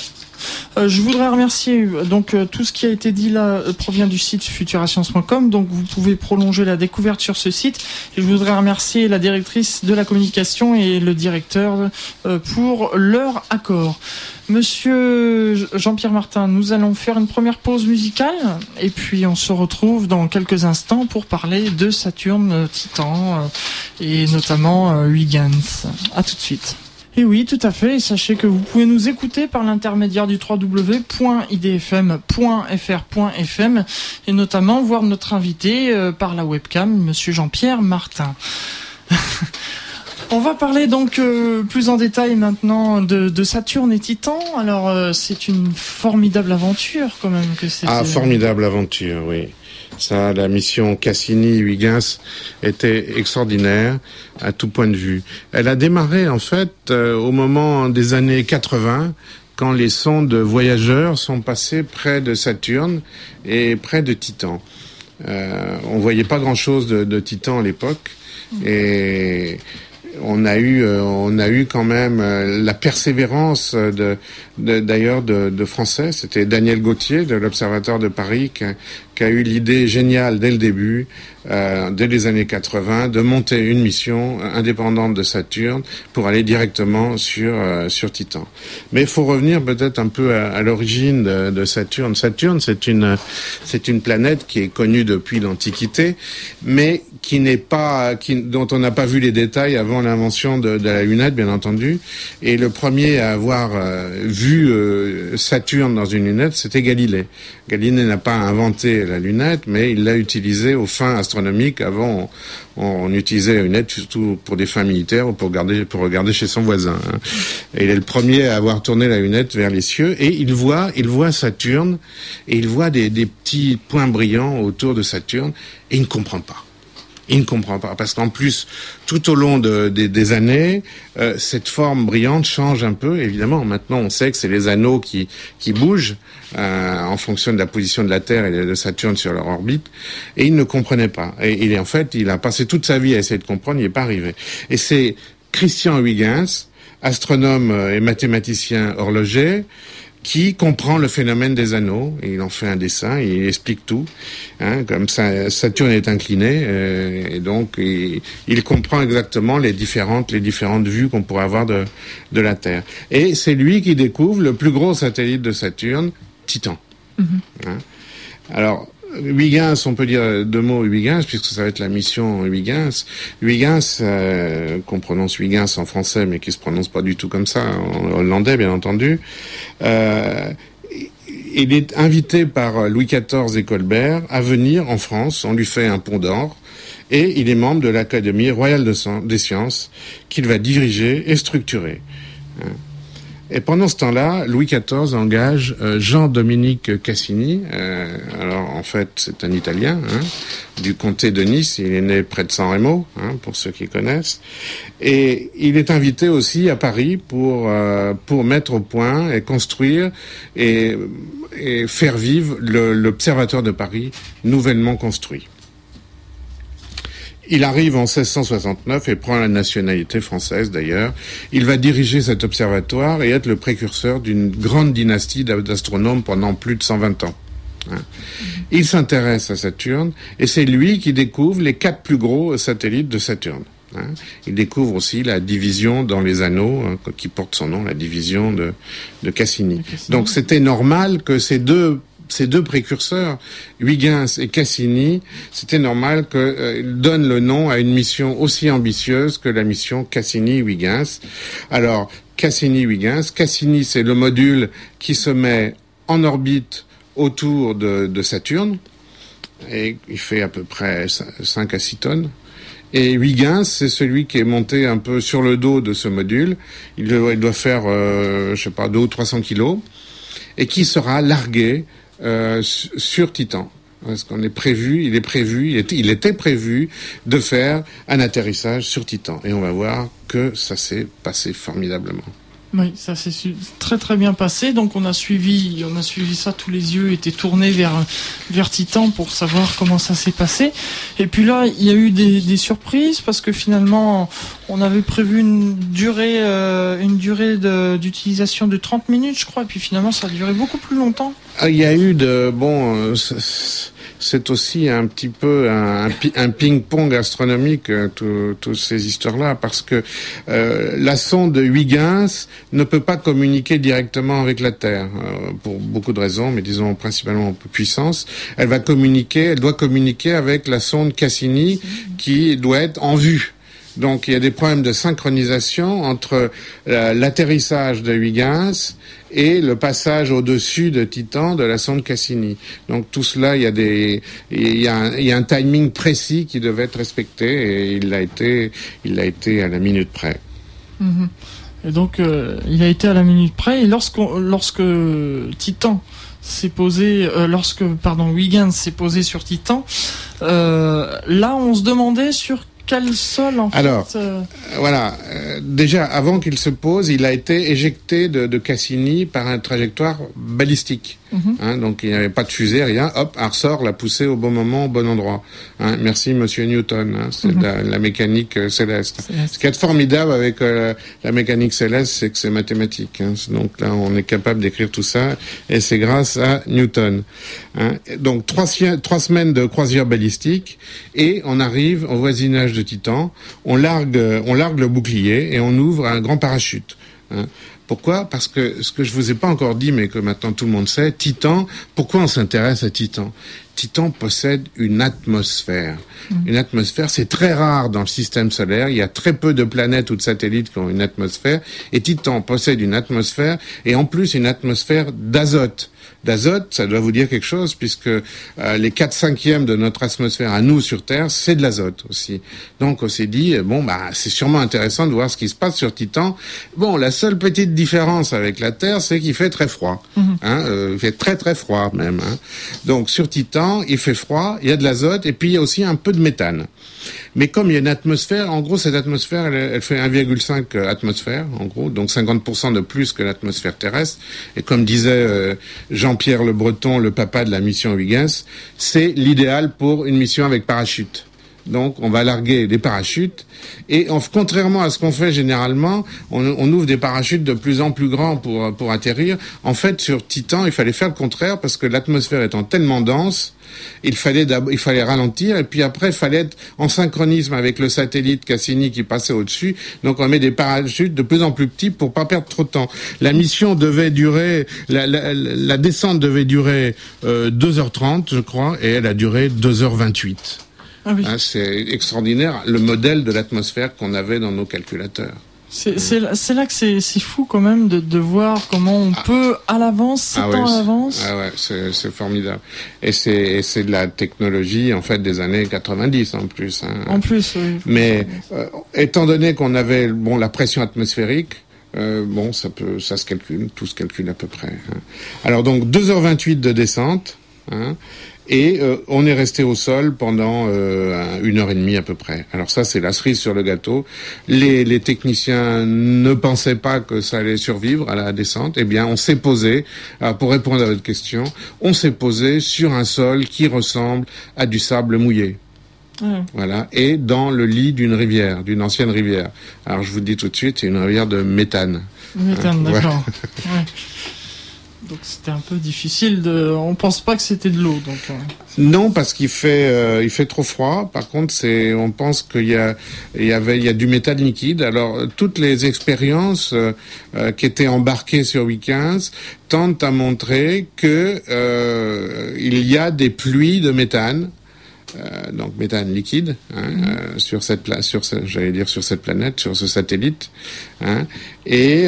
Euh, je voudrais remercier donc tout ce qui a été dit là provient du site futurascience.com donc vous pouvez prolonger la découverte sur ce site je voudrais remercier la directrice de la communication et le directeur pour leur accord. Monsieur Jean-Pierre Martin, nous allons faire une première pause musicale et puis on se retrouve dans quelques instants pour parler de Saturne, Titan et notamment Huygens. À tout de suite. Et oui, tout à fait. sachez que vous pouvez nous écouter par l'intermédiaire du www.idfm.fr.fm et notamment voir notre invité euh, par la webcam, Monsieur Jean-Pierre Martin. On va parler donc euh, plus en détail maintenant de, Saturne et Titan. Alors euh, c'est une formidable aventure quand même que c'est. Ah, formidable aventure, oui. Ça, la mission Cassini-Huygens était extraordinaire à tout point de vue. Elle a démarré en fait euh, au moment des années 80 quand les sondes voyageurs sont passés près de Saturne et près de Titan. Euh, on voyait pas grand-chose de, de, Titan à l'époque et on a eu, euh, on a eu quand même euh, la persévérance de, d'ailleurs de, de, Français. C'était Daniel Gauthier de l'Observatoire de Paris qui, qui a eu l'idée géniale dès le début, euh, dès les années 80, de monter une mission indépendante de Saturne pour aller directement sur euh, sur Titan. Mais il faut revenir peut-être un peu à, à l'origine de, de, Saturne. Saturne, c'est une c'est une planète qui est connue depuis l'Antiquité, mais qui n'est pas qui, dont on n'a pas vu les détails avant l'invention de, de, la lunette, bien entendu. Et le premier à avoir euh, vu euh, Saturne dans une lunette, c'était Galilée. Galilée n'a pas inventé la lunette, mais il l'a utilisée aux fins astronomiques. Avant, on, utilisait la lunette surtout pour des fins militaires ou pour, garder, pour regarder chez son voisin. Hein. Il est le premier à avoir tourné la lunette vers les cieux et il voit, il voit Saturne et il voit des petits points brillants autour de Saturne et il ne comprend pas. Il ne comprend pas parce qu'en plus, tout au long de, des années, euh, cette forme brillante change un peu. Évidemment, maintenant, on sait que c'est les anneaux qui qui bougent euh, en fonction de la position de la Terre et de Saturne sur leur orbite. Et il ne comprenait pas. Et il en fait, il a passé toute sa vie à essayer de comprendre. Il n'est pas arrivé. Et c'est Christian Huygens, astronome et mathématicien horloger, qui comprend le phénomène des anneaux. il en fait un dessin, il explique tout. Hein, comme ça, Saturne est incliné, euh, et donc il, comprend exactement les différentes, les différentes vues qu'on pourrait avoir de, de la Terre. Et c'est lui qui découvre le plus gros satellite de Saturne, Titan. Mm-hmm. Hein. Alors, Huygens, on peut dire deux mots Huygens, puisque ça va être la mission Huygens. Huygens, euh, qu'on prononce Huygens en français, mais qui se prononce pas du tout comme ça, en hollandais bien entendu. Euh, il est invité par Louis XIV et Colbert à venir en France. On lui fait un pont d'or. Et il est membre de l'Académie royale des sciences qu'il va diriger et structurer. Et pendant ce temps-là, Louis XIV engage euh, Jean-Dominique Cassini. Euh, alors en fait, c'est un Italien hein, du comté de Nice. Il est né près de San Remo, hein, pour ceux qui connaissent. Et il est invité aussi à Paris pour euh, pour mettre au point et construire et, et faire vivre l'observatoire de Paris nouvellement construit. Il arrive en 1669 et prend la nationalité française d'ailleurs. Il va diriger cet observatoire et être le précurseur d'une grande dynastie d'astronomes pendant plus de 120 ans. Hein. Il s'intéresse à Saturne et c'est lui qui découvre les quatre plus gros satellites de Saturne. Hein. Il découvre aussi la division dans les anneaux hein, qui porte son nom, la division de, de Cassini. Donc c'était normal que ces deux ces deux précurseurs, Huygens et Cassini, c'était normal qu'ils euh, donnent le nom à une mission aussi ambitieuse que la mission Cassini-Huygens. Alors, Cassini-Huygens, Cassini, c'est le module qui se met en orbite autour de, Saturne, et il fait à peu près 5 à 6 tonnes. Et Huygens, c'est celui qui est monté un peu sur le dos de ce module. Il doit, faire, euh, je sais pas, 2 ou 300 kilos, et qui sera largué sur Titan. Parce qu'on est prévu, il est prévu, il était, il était prévu de faire un atterrissage sur Titan. Et on va voir que ça s'est passé formidablement. Oui, ça s'est très très bien passé. Donc on a suivi, on a suivi ça. Tous les yeux étaient tournés vers vers Titan pour savoir comment ça s'est passé. Et puis là, il y a eu des, des surprises parce que finalement, on avait prévu une durée euh, une durée d'utilisation de, 30 minutes, je crois. Et puis finalement, ça a duré beaucoup plus longtemps. Ah, il y a eu de bon. Euh, c'est aussi un petit peu un, ping-pong astronomique, euh, toutes ces histoires-là, parce que euh, la sonde Huygens ne peut pas communiquer directement avec la Terre, euh, pour beaucoup de raisons, mais disons principalement puissance. Elle va communiquer, elle doit communiquer avec la sonde Cassini, qui doit être en vue. Donc il y a des problèmes de synchronisation entre euh, l'atterrissage de Huygens et le passage au-dessus de Titan de la sonde Cassini. Donc tout cela, il y a des, il y a un, timing précis qui devait être respecté et il l'a été, il l'a été à la minute près. Mhm. Et donc euh, il a été à la minute près et lorsque Titan s'est posé, euh, lorsque pardon Huygens s'est posé sur Titan, là on se demandait sur quel sol en Alors, fait euh voilà. Euh, déjà, avant qu'il se pose, il a été éjecté de, de Cassini par une trajectoire balistique. Mhm. Hein, donc il n'y avait pas de fusée, rien. Hop, un ressort l'a poussé au bon moment, au bon endroit. Hein, merci Monsieur Newton. Hein, c'est mhm. la, mécanique euh, céleste. Ce qui est formidable avec euh, la mécanique céleste, c'est que c'est mathématique. Donc là, on est capable d'écrire tout ça, et c'est grâce à Newton. Donc trois, trois semaines de croisière balistique, et on arrive au voisinage de Titan. On largue, on largue le bouclier et on ouvre un grand parachute. Pourquoi Parce que ce que je vous ai pas encore dit, mais que maintenant tout le monde sait, Titan, pourquoi on s'intéresse à Titan? Titan possède une atmosphère. Mm. Une atmosphère, c'est très rare dans le système solaire. Il y a très peu de planètes ou de satellites qui ont une atmosphère. Et Titan possède une atmosphère et en plus une atmosphère d'azote d'azote, ça doit vous dire quelque chose, puisque euh, les 4 cinquièmes de notre atmosphère à nous sur Terre, c'est de l'azote aussi. Donc on s'est dit, bon, bah c'est sûrement intéressant de voir ce qui se passe sur Titan. Bon, la seule petite différence avec la Terre, c'est qu'il fait très froid. Mhm. Hein, euh, il fait très très froid même. Hein. Donc sur Titan, il fait froid, il y a de l'azote, et puis il y a aussi un peu de méthane. Mais comme il y a une atmosphère, en gros, cette atmosphère, elle, fait 1,5 atmosphère, en gros, donc 50% de plus que l'atmosphère terrestre. Et comme disait euh, Jean-Pierre Le Breton, le papa de la mission Huygens, c'est l'idéal pour une mission avec parachute. Donc, on va larguer des parachutes. Et contrairement à ce qu'on fait généralement, on, ouvre des parachutes de plus en plus grands pour, pour atterrir. En fait, sur Titan, il fallait faire le contraire parce que l'atmosphère étant tellement dense, il fallait, il fallait ralentir et puis après, il fallait être en synchronisme avec le satellite Cassini qui passait au-dessus. Donc, on met des parachutes de plus en plus petits pour pas perdre trop de temps. La mission devait durer, la descente devait durer euh, 2h30, je crois, et elle a duré 2h28. Ah hein, c'est extraordinaire le modèle de l'atmosphère qu'on avait dans nos calculateurs. C'est là que c'est fou quand même de, de voir comment on ah. peut à l'avance, sept ah ans à l'avance. Ah ouais, c'est formidable. Et c'est de la technologie en fait des années 90 en plus. Hein. En plus, oui. Mais euh, étant donné qu'on avait bon la pression atmosphérique, euh, bon ça peut ça se calcule, tout se calcule à peu près. Hein. Alors donc 2h28 de descente. Hein, et euh, on est resté au sol pendant euh, une heure et demie à peu près. Alors ça, c'est la cerise sur le gâteau. Les, les, techniciens ne pensaient pas que ça allait survivre à la descente. Eh bien, on s'est posé, euh, pour répondre à votre question, on s'est posé sur un sol qui ressemble à du sable mouillé. Voilà, et dans le lit d'une rivière, d'une ancienne rivière. Alors je vous dis tout de suite, c'est une rivière de méthane. Méthane, d'accord. Ouais. Donc c'était un peu difficile de. On pense pas que c'était de l'eau, donc. Euh. Non, parce qu'il fait euh, il fait trop froid. Par contre, c'est on pense qu'il y a il y avait il y a du métal liquide. Alors toutes les expériences euh, qui étaient embarquées sur Weekends tentent à montrer que il y a des pluies de méthane. donc méthane liquide hein, mm-hmm. sur cette sur j'allais dire sur cette planète sur ce satellite hein, et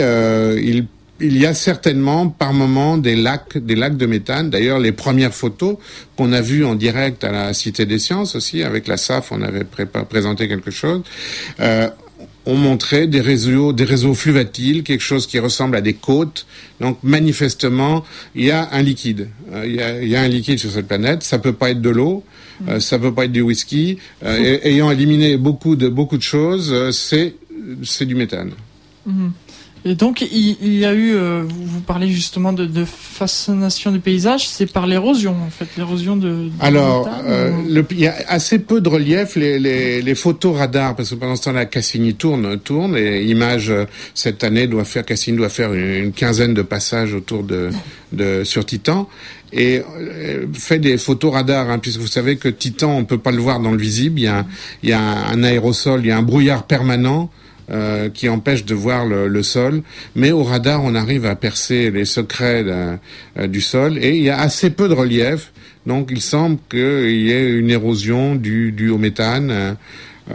il il y a certainement par moment des lacs, des lacs de méthane. D'ailleurs, les premières photos qu'on a vues en direct à la Cité des Sciences aussi, avec la SAF, on avait présenté quelque chose. Euh, ont montré des réseaux, des réseaux fluvatiles, quelque chose qui ressemble à des côtes. Donc manifestement, il y a un liquide. Euh, il, y a, il, y a, un liquide sur cette planète. Ça peut pas être de l'eau, euh, ça peut pas être du whisky. Euh, ayant éliminé beaucoup de beaucoup de choses, c'est c'est du méthane. Mmh. Et donc, il, y a eu, euh, vous, parlez justement de, de fascination du paysage, c'est par l'érosion, en fait, l'érosion de, Alors, euh, il y a assez peu de relief, les, les, les photos radars, parce que pendant ce temps-là, Cassini tourne, tourne, et Image, euh, cette année, doit faire, Cassini doit faire une, quinzaine de passages autour de, de sur Titan, et fait des photos radars, hein, puisque vous savez que Titan, on peut pas le voir dans le visible, il y a, il y a un aérosol, il y a un brouillard permanent, euh, qui empêche de voir le, sol, mais au radar on arrive à percer les secrets euh, du sol et il y a assez peu de relief, donc il semble qu'il y ait une érosion due, au méthane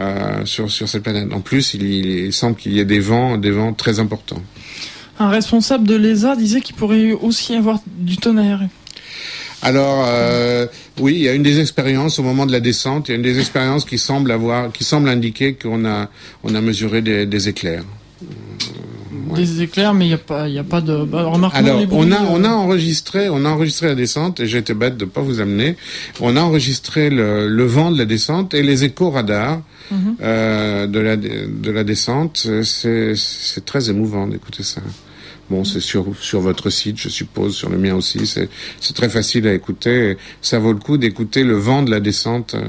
euh, sur, sur cette planète. En plus, il, il semble qu'il y ait des vents, des vents très importants. Un responsable de l'ESA disait qu'il pourrait aussi y avoir du tonnerre. Alors euh, oui, il y a une des expériences au moment de la descente, il y a une des expériences qui semble avoir, qui semble indiquer qu'on a, on a mesuré des, des éclairs. Euh, des éclairs, mais il n'y a pas, il y a pas de. Bah, Alors, on a, on a enregistré, on a enregistré la descente et j'ai été bête de pas vous amener. On a enregistré le, le vent de la descente et les échos radars mhm. euh, de la de la descente. C'est c'est très émouvant d'écouter ça. Bon, c'est sur sur votre site, je suppose, sur le mien aussi. C'est c'est très facile à écouter. Ça vaut le coup d'écouter le vent de la descente, euh,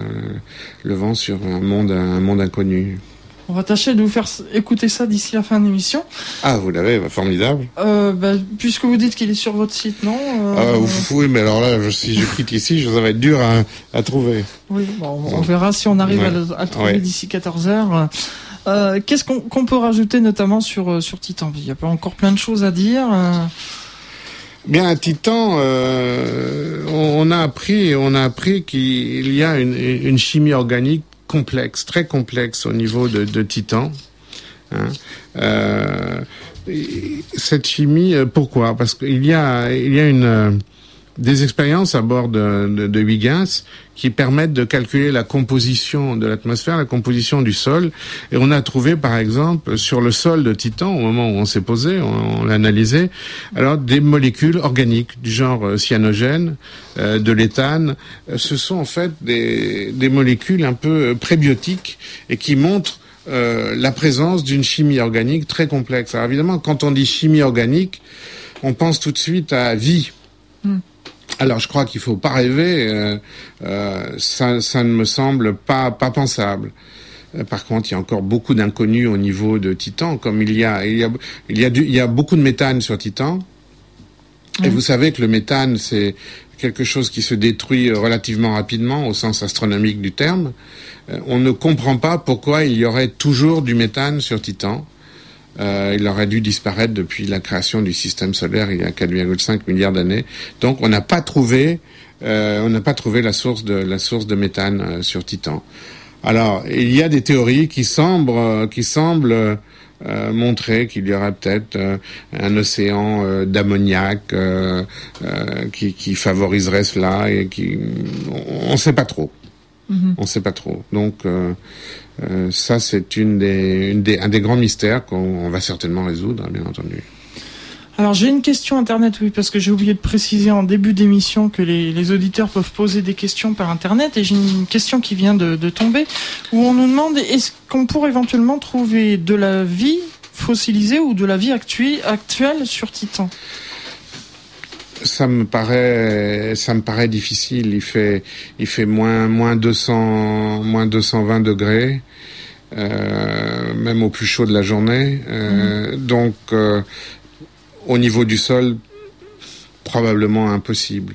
le vent sur un monde un monde inconnu. On va tâcher de vous faire écouter ça d'ici la fin de l'émission. Ah, vous l'avez, bah, formidable. Euh, bah, puisque vous dites qu'il est sur votre site, non euh... Ah, oui, mais alors là, si je quitte ici, ça va être dur à, à trouver. Oui, bon, on verra si on arrive à, le, trouver d'ici 14 heures. Euh, qu'est-ce qu'on peut rajouter notamment sur, euh, sur Titan Il y a encore plein de choses à dire. Euh. Bien, Titan, on, a appris, appris qu'il y a une, chimie organique complexe, très complexe au niveau de, Titan. Hein. cette chimie, pourquoi? Parce qu'il y y a une des expériences à bord de, de, Huygens qui permettent de calculer la composition de l'atmosphère, la composition du sol. Et on a trouvé, par exemple, sur le sol de Titan, au moment où on s'est posé, on, l'a analysé, alors des molécules organiques du genre euh, cyanogène, euh, de l'éthane. Euh, ce sont en fait des, des molécules un peu prébiotiques et qui montrent la présence d'une chimie organique très complexe. Alors évidemment, quand on dit chimie organique, on pense tout de suite à vie. Hmm. Alors je crois qu'il faut pas rêver, euh, euh, ça, ça, ne me semble pas, pas pensable. Euh, par contre, il y a encore beaucoup d'inconnus au niveau de Titan, comme il y a, il y a, il y a, du, il y a beaucoup de méthane sur Titan. Et vous savez que le méthane, c'est quelque chose qui se détruit relativement rapidement au sens astronomique du terme. on ne comprend pas pourquoi il y aurait toujours du méthane sur Titan. Euh, il aurait dû disparaître depuis la création du système solaire il y a 4,5 milliards d'années. Donc on n'a pas trouvé, euh, on n'a pas trouvé la source de la source de méthane euh, sur Titan. Alors il y a des théories qui semblent, qui semblent montrer qu'il y aurait peut-être un océan d'ammoniac qui, qui, favoriserait cela et qui, on ne sait pas trop. Mm-hmm. On ne sait pas trop. Donc euh, ça, c'est une des, un des grands mystères qu'on va certainement résoudre, bien entendu. Alors j'ai une question internet, oui, parce que j'ai oublié de préciser en début d'émission que les, auditeurs peuvent poser des questions par internet, et j'ai une question qui vient de, tomber, où on nous demande est-ce qu'on pourrait éventuellement trouver de la vie fossilisée ou de la vie actuelle sur Titan? Ça me paraît ça me paraît difficile il fait il fait moins moins 200 moins 220 degrés euh, même au plus chaud de la journée euh, mhm. donc euh, au niveau du sol probablement impossible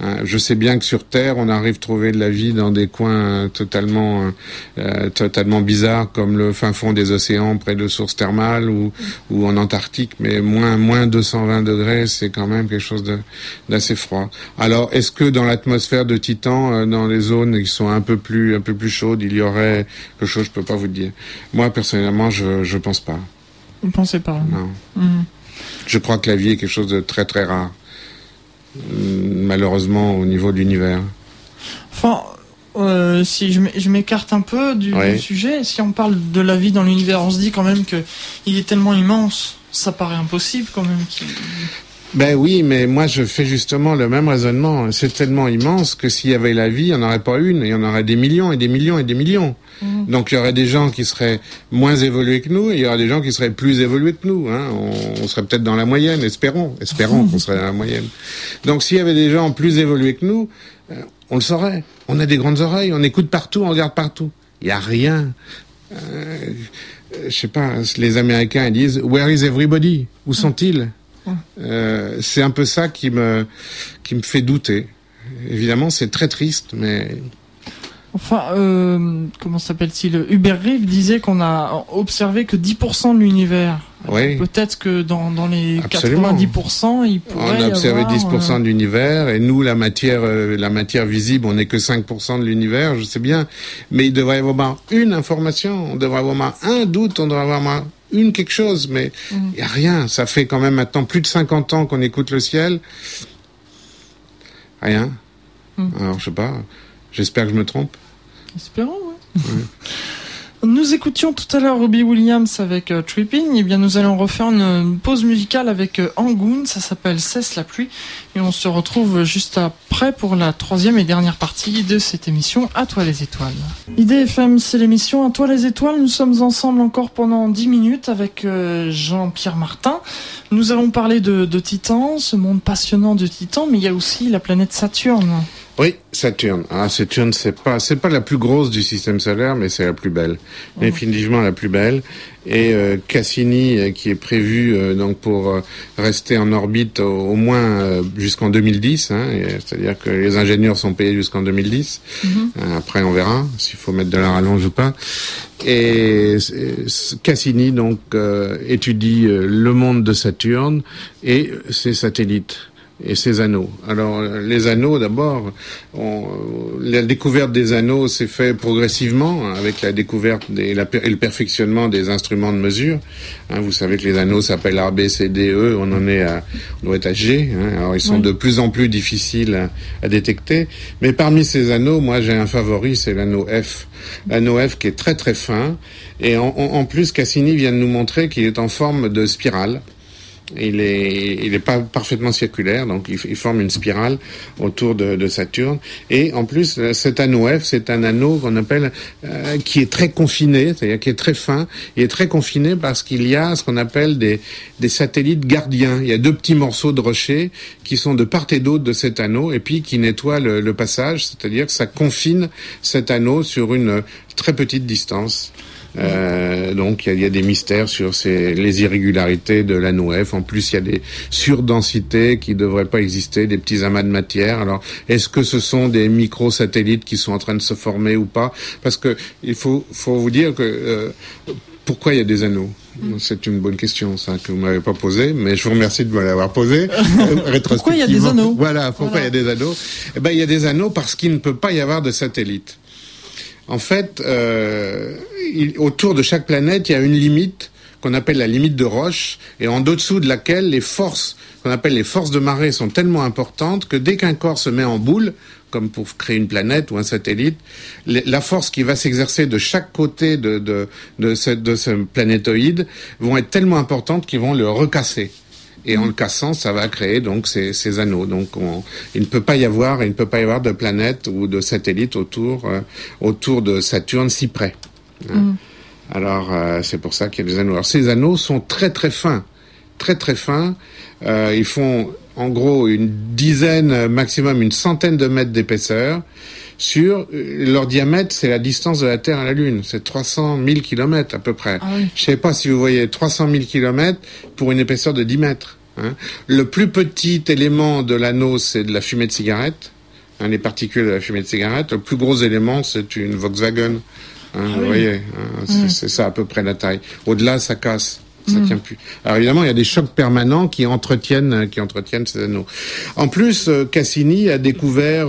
Hein, je sais bien que sur Terre, on arrive à trouver de la vie dans des coins totalement, euh, totalement bizarres, comme le fin fond des océans près de sources thermales ou, ou en Antarctique, mais moins, moins 220 degrés, c'est quand même quelque chose d'assez froid. Alors, est-ce que dans l'atmosphère de Titan, euh, dans les zones qui sont un peu plus, un peu plus chaudes, il y aurait quelque chose Je peux pas vous dire. Moi, personnellement, je, je pense pas. Vous ne pensez pas Non. Mhm. Je crois que la vie est quelque chose de très très rare malheureusement au niveau de l'univers. Enfin, euh, si je m'écarte un peu du, sujet, si on parle de la vie dans l'univers, on se dit quand même que il est tellement immense, ça paraît impossible quand même. Ben oui, mais moi je fais justement le même raisonnement. C'est tellement immense que s'il y avait la vie, il n'y en aurait pas une, il y en aurait des millions et des millions et des millions. Mhm. Donc il y aurait des gens qui seraient moins évolués que nous, et il y aurait des gens qui seraient plus évolués que nous. Hein. On, serait peut-être dans la moyenne, espérons, espérons qu'on serait dans la moyenne. Donc s'il y avait des gens plus évolués que nous, euh, on le saurait. On a des grandes oreilles, on écoute partout, on regarde partout. Il n'y a rien. Euh, je sais pas, les Américains ils disent Where is everybody? Où sont-ils? Euh, C'est un peu ça qui me qui me fait douter. Évidemment, c'est très triste, mais Enfin, euh, comment s'appelle-t-il Hubert Reeve disait qu'on a observé que 10% de l'univers. Oui. Peut-être que dans, dans les 90%, il pourrait On a observé 10% euh, de l'univers et nous, la matière, euh, la matière visible, on n'est que 5% de l'univers, je sais bien. Mais il devrait y avoir une information, on devrait avoir un doute, on devrait avoir une quelque chose, mais mm. il n'y a rien. Ça fait quand même maintenant plus de 50 ans qu'on écoute le ciel. Rien. Mm. Alors, je sais pas. J'espère que je me trompe. Espérons, oui. Nous écoutions tout à l'heure Robbie Williams avec euh, Tripping. Et eh bien, nous allons refaire une, pause musicale avec euh, Angoon. Ça s'appelle Cesse la pluie. Et on se retrouve juste après pour la troisième et dernière partie de cette émission À toi les étoiles. IDFM, c'est l'émission À toi les étoiles. Nous sommes ensemble encore pendant dix minutes avec euh, Jean-Pierre Martin. Nous allons parler de, de Titan, ce monde passionnant de Titan, mais il y a aussi la planète Saturne. Oui, Saturne. Ah, Saturne, c'est pas, c'est pas la plus grosse du système solaire, mais c'est la plus belle. Oh. Définitivement la plus belle. Et euh, Cassini, euh, qui est prévu euh, donc pour rester en orbite au, moins jusqu'en 2010, hein, c'est-à-dire que les ingénieurs sont payés jusqu'en 2010. Mm-hmm. après, on verra s'il faut mettre de la rallonge ou pas. Et Cassini donc étudie le monde de Saturne et ses satellites et ses anneaux. Alors les anneaux d'abord, la découverte des anneaux s'est fait progressivement hein, avec la découverte et, le perfectionnement des instruments de mesure. Hein, vous savez que les anneaux s'appellent A, B, C, D, E. On en est à, on doit être à G. Hein, alors ils sont de plus en plus difficiles à, détecter. Mais parmi ces anneaux, moi j'ai un favori, c'est l'anneau F. L'anneau F qui est très très fin. Et en, en plus, Cassini vient de nous montrer qu'il est en forme de spirale. Il est, il est pas parfaitement circulaire, donc il, forme une spirale autour de, de, Saturne. Et en plus, cet anneau F, c'est un anneau qu'on appelle euh, qui est très confiné, c'est-à-dire qui est très fin. Il est très confiné parce qu'il y a ce qu'on appelle des, des satellites gardiens. Il y a deux petits morceaux de rocher qui sont de part et d'autre de cet anneau et puis qui nettoient le, le passage, c'est-à-dire que ça confine cet anneau sur une très petite distance. Euh, donc il y, a des mystères sur ces, les irrégularités de F. En plus, il y a des surdensités qui devraient pas exister, des petits amas de matière. Alors, est-ce que ce sont des microsatellites qui sont en train de se former ou pas? Parce que il faut, faut vous dire que euh, pourquoi il y a des anneaux? C'est une bonne question, ça, que vous m'avez pas posée, mais je vous remercie de me l'avoir posée. pourquoi il y a des anneaux? Voilà, pourquoi il y a des anneaux? Eh ben, il y a des anneaux parce qu'il ne peut pas y avoir de satellites. En fait, euh, autour de chaque planète, il y a une limite qu'on appelle la limite de Roche, et en dessous de laquelle les forces qu'on appelle les forces de marée sont tellement importantes que dès qu'un corps se met en boule, comme pour créer une planète ou un satellite, la force qui va s'exercer de chaque côté de, de, ce planétoïde vont être tellement importantes qu'ils vont le recasser et en le cassant, ça va créer donc ces, ces anneaux. Donc il ne peut pas y avoir, il ne peut pas y avoir de planète ou de satellite autour euh, autour de Saturne si près. Hein. Mm. Alors euh, c'est pour ça qu'il y a des anneaux. Alors ces anneaux sont très très fins, très très fins. Euh, ils font en gros une dizaine, maximum une centaine de mètres d'épaisseur sur euh, leur diamètre, c'est la distance de la Terre à la Lune. C'est 300 000 kilomètres à peu près. Ah Je sais pas si vous voyez 300 000 kilomètres pour une épaisseur de 10 mètres. Hein. Le plus petit élément de l'anneau, c'est de la fumée de cigarette. Hein, les particules de la fumée de cigarette. Le plus gros élément, c'est une Volkswagen. Hein, ah vous voyez, mmh. c'est ça à peu près la taille. Au-delà, ça casse ça mm. tient plus. Alors évidemment, il y a des chocs permanents qui entretiennent, euh, qui entretiennent ces anneaux. En plus, euh, Cassini a découvert,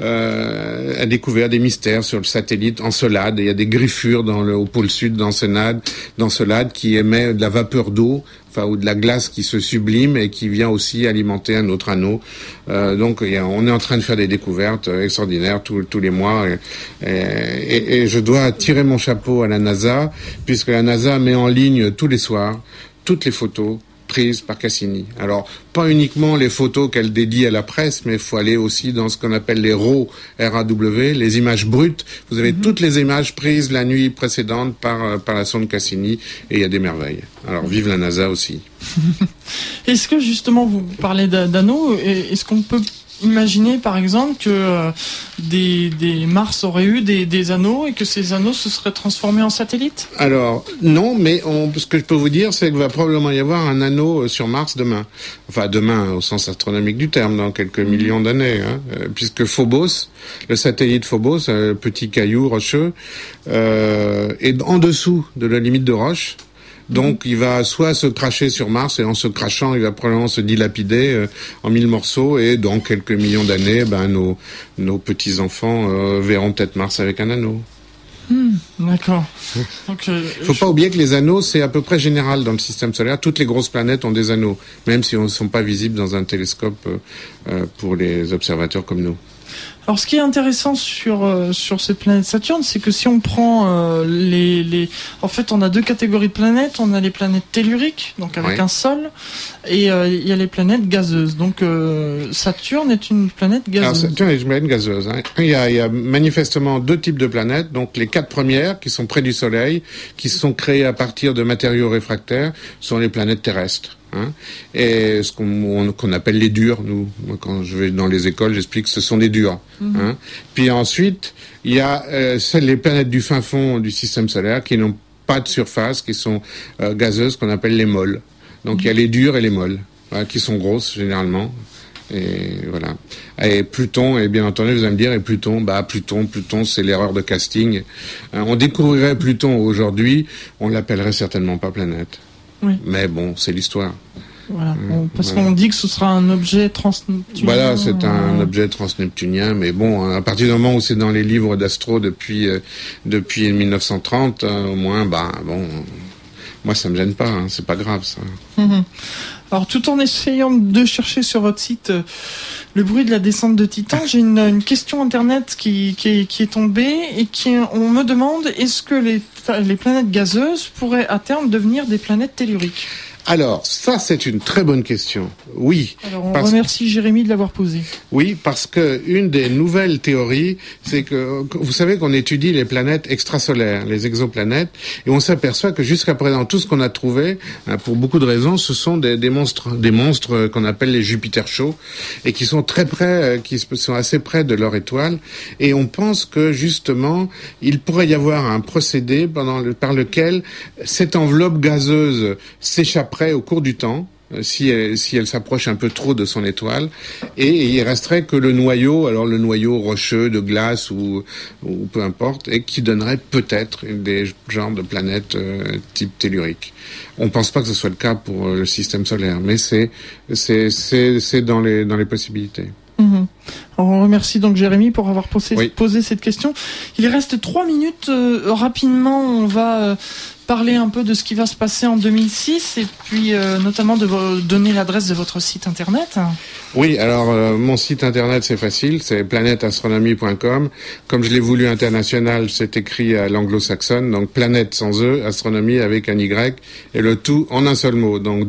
euh, a découvert des mystères sur le satellite Encelade. Il y a des griffures dans le, au pôle sud d'Encelade, d'Encelade qui émet de la vapeur d'eau ou de la glace qui se sublime et qui vient aussi alimenter un autre anneau. Euh, donc on est en train de faire des découvertes extraordinaires tous, les mois et, je dois tirer mon chapeau à la NASA puisque la NASA met en ligne tous les soirs toutes les photos prises par Cassini. Alors, pas uniquement les photos qu'elle dédie à la presse, mais il faut aller aussi dans ce qu'on appelle les RAW, RAW, les images brutes. Vous avez mhm. toutes les images prises la nuit précédente par, euh, par la sonde Cassini, et il y a des merveilles. Alors, vive la NASA aussi. Est-ce que justement, vous parlez d'anneaux, est-ce qu'on peut Imaginez par exemple que euh, des, Mars auraient eu des, anneaux et que ces anneaux se seraient transformés en satellites Alors non, mais ce que je peux vous dire, c'est qu'il va probablement y avoir un anneau euh, sur Mars demain. Enfin demain au sens astronomique du terme, dans quelques mhm. millions d'années, hein. euh, puisque Phobos, le satellite Phobos, un petit caillou rocheux, est en dessous de la limite de roche. Donc il va soit se cracher sur Mars et en se crachant, il va probablement se dilapider euh, en mille morceaux et dans quelques millions d'années, ben nos nos petits enfants euh, verront peut-être Mars avec un anneau. Hmm, d'accord. Il euh, faut pas oublier que les anneaux, c'est à peu près général dans le système solaire. Toutes les grosses planètes ont des anneaux, même si on ne sont pas visibles dans un télescope pour les observateurs comme nous. Alors, ce qui est intéressant sur euh, sur cette planète Saturne, c'est que si on prend euh, les, les, en fait, on a deux catégories de planètes. On a les planètes telluriques, donc avec un sol, et euh, il y a les planètes gazeuses. Donc, Saturne est une planète gazeuse. Alors, Saturne est une planète gazeuse. Hein. Il, y a, il y a manifestement deux types de planètes. Donc, les quatre premières, qui sont près du Soleil, qui sont créées à partir de matériaux réfractaires, sont les planètes terrestres. Hein, et ce qu'on appelle les durs. Nous, quand je vais dans les écoles, j'explique que ce sont des durs. Mhm. Hein. Puis ensuite, il y a euh, les planètes du fin fond du système solaire qui n'ont pas de surface, qui sont euh, gazeuses, qu'on appelle les molles. Donc il y a les durs et les molles, qui sont grosses généralement. Et voilà. Et Pluton, et bien entendu, vous allez me dire, et Pluton, bah Pluton, Pluton, c'est l'erreur de casting. Euh, on découvrirait Pluton aujourd'hui, on l'appellerait certainement pas planète. Mais bon, c'est l'histoire. Voilà. Mmh, parce qu'on dit que ce sera un objet transneptunien. Voilà, c'est un objet transneptunien, mais bon, à partir du moment où c'est dans les livres d'astro depuis euh, depuis 1930, euh, au moins, bah bon, moi ça me gêne pas, hein, c'est pas grave ça. Mmh. Alors, tout en essayant de chercher sur votre site euh, le bruit de la descente de Titan, j'ai une, question internet qui, est, tombée et qui on me demande est-ce que les planètes gazeuses pourraient à terme devenir des planètes telluriques? Alors, ça, c'est une très bonne question. Oui. Alors, on remercie Jérémy de l'avoir posé. Oui, parce que une des nouvelles théories, c'est que vous savez qu'on étudie les planètes extrasolaires, les exoplanètes, et on s'aperçoit que jusqu'à présent, tout ce qu'on a trouvé, hein, pour beaucoup de raisons, ce sont des, des monstres, des monstres qu'on appelle les Jupiter chauds, et qui sont très près, euh, qui sont assez près de leur étoile. Et on pense que justement, il pourrait y avoir un procédé pendant le, par lequel cette enveloppe gazeuse s'échappe au cours du temps euh, si elle, si elle s'approche un peu trop de son étoile, et il resterait que le noyau, alors le noyau rocheux de glace ou, peu importe, et qui donnerait peut-être des genres de planètes euh, type tellurique. On ne pense pas que ce soit le cas pour euh, le système solaire, mais c'est c'est dans les dans les possibilités. Mhm. On remercie donc Jérémy pour avoir posé, posé cette question. Il reste trois minutes. rapidement, on va parler un peu de ce qui va se passer en 2006 et puis euh, notamment de vous donner l'adresse de votre site internet. Oui, alors euh, mon site internet c'est facile, c'est planèteastronomie.com. Comme je l'ai voulu international, c'est écrit à l'anglo-saxonne, donc planète sans e, astronomie avec un y et le tout en un seul mot, donc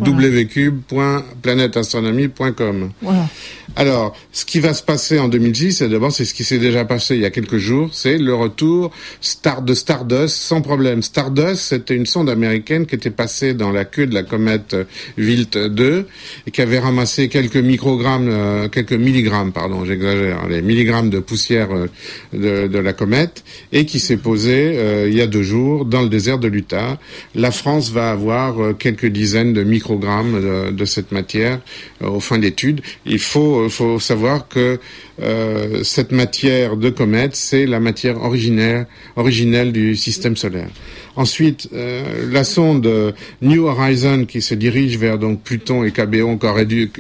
voilà. Voilà. Alors, ce qui va se passer en 2006, d'abord c'est ce qui s'est déjà passé il y a quelques jours, c'est le retour star de Stardust sans problème. Stardust, c'était une sonde américaine qui était passée dans la queue de la comète Wilt 2 et qui avait ramassé quelques microgrammes, euh, quelques milligrammes, pardon, j'exagère, les milligrammes de poussière euh, de, la comète et qui s'est posée euh, il y a deux jours dans le désert de l'Utah. La France va avoir quelques dizaines de microgrammes de, cette matière au fin de l'étude. Il faut, faut savoir que cette matière de comète, c'est la matière originaire, originelle du système solaire. Ensuite, euh, la sonde New Horizon qui se dirige vers donc Pluton et KBO qui aurait dû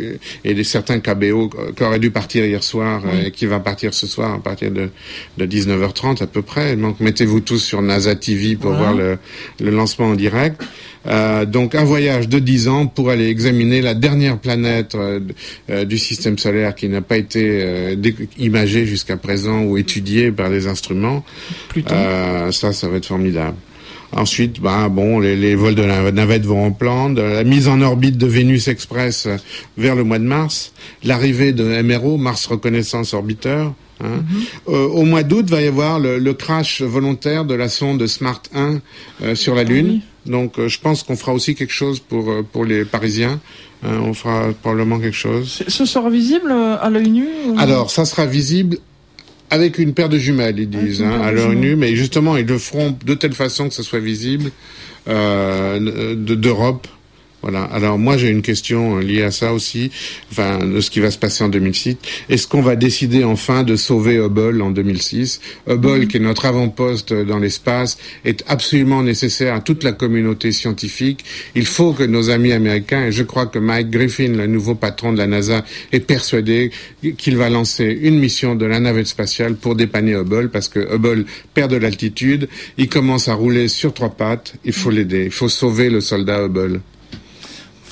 et certains KBO qui auraient dû partir hier soir et qui va partir ce soir à partir de, de 19h30 à peu près. Donc mettez-vous tous sur NASA TV pour voir le, le, lancement en direct. Euh, donc un voyage de 10 ans pour aller examiner la dernière planète euh, euh, du système solaire qui n'a pas été euh, imagée jusqu'à présent ou étudiée par des instruments. Pluton. ça, ça va être formidable. Ensuite, bah, bon, les, vols de la navette vont en plan, la mise en orbite de Vénus Express vers le mois de mars, l'arrivée de MRO, Mars Reconnaissance Orbiteur. Hein. Mm-hmm. Euh, au mois d'août, va y avoir le, crash volontaire de la sonde Smart 1 euh, sur la ah Lune. Donc, euh, je pense qu'on fera aussi quelque chose pour pour les Parisiens. On fera probablement quelque chose. Ce sera visible à l'œil nu Alors, ça sera visible avec une paire de jumelles, ils disent, hein, à l'œil nu, mais justement, ils le feront de telle façon que ça soit visible euh, d'Europe voilà. Alors moi j'ai une question euh, liée à ça aussi, enfin de ce qui va se passer en 2006. Est-ce qu'on va décider enfin de sauver Hubble en 2006 Hubble, mhm. qui est notre avant-poste dans l'espace, est absolument nécessaire à toute la communauté scientifique. Il faut que nos amis américains, et je crois que Mike Griffin, le nouveau patron de la NASA, est persuadé qu'il va lancer une mission de la navette spatiale pour dépanner Hubble, parce que Hubble perd de l'altitude, il commence à rouler sur trois pattes. Il faut l'aider. Il faut sauver le soldat Hubble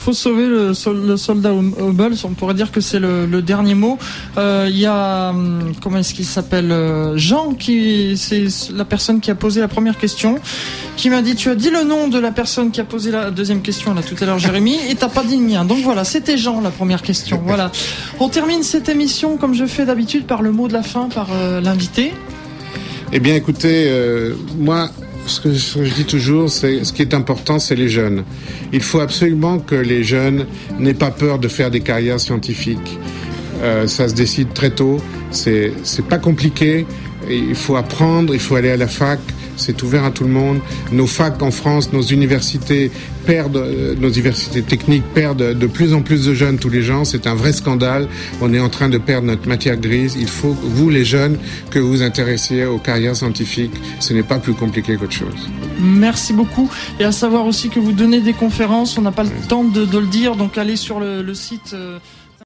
faut sauver le, soldat Hubble. On pourrait dire que c'est le, dernier mot. Euh, il y a hum, comment est-ce qu'il s'appelle euh, Jean qui c'est la personne qui a posé la première question, qui m'a dit tu as dit le nom de la personne qui a posé la deuxième question là tout à l'heure Jérémy et t'as pas dit le mien. Donc voilà, c'était Jean la première question. Voilà. On termine cette émission comme je fais d'habitude par le mot de la fin par euh, l'invité. Eh bien écoutez, moi ce que, je dis toujours, c'est ce qui est important, c'est les jeunes. Il faut absolument que les jeunes n'aient pas peur de faire des carrières scientifiques. Euh, ça se décide très tôt. C'est pas compliqué. Il faut apprendre. Il faut aller à la fac c'est ouvert à tout le monde. Nos facs en France, nos universités perdent, euh, nos universités techniques perdent de plus en plus de jeunes tous les gens. C'est un vrai scandale. On est en train de perdre notre matière grise. Il faut, vous les jeunes, que vous vous intéressiez aux carrières scientifiques. Ce n'est pas plus compliqué qu'autre chose. Merci beaucoup. Et à savoir aussi que vous donnez des conférences. On n'a pas le temps de, le dire, donc allez sur le, site. Euh,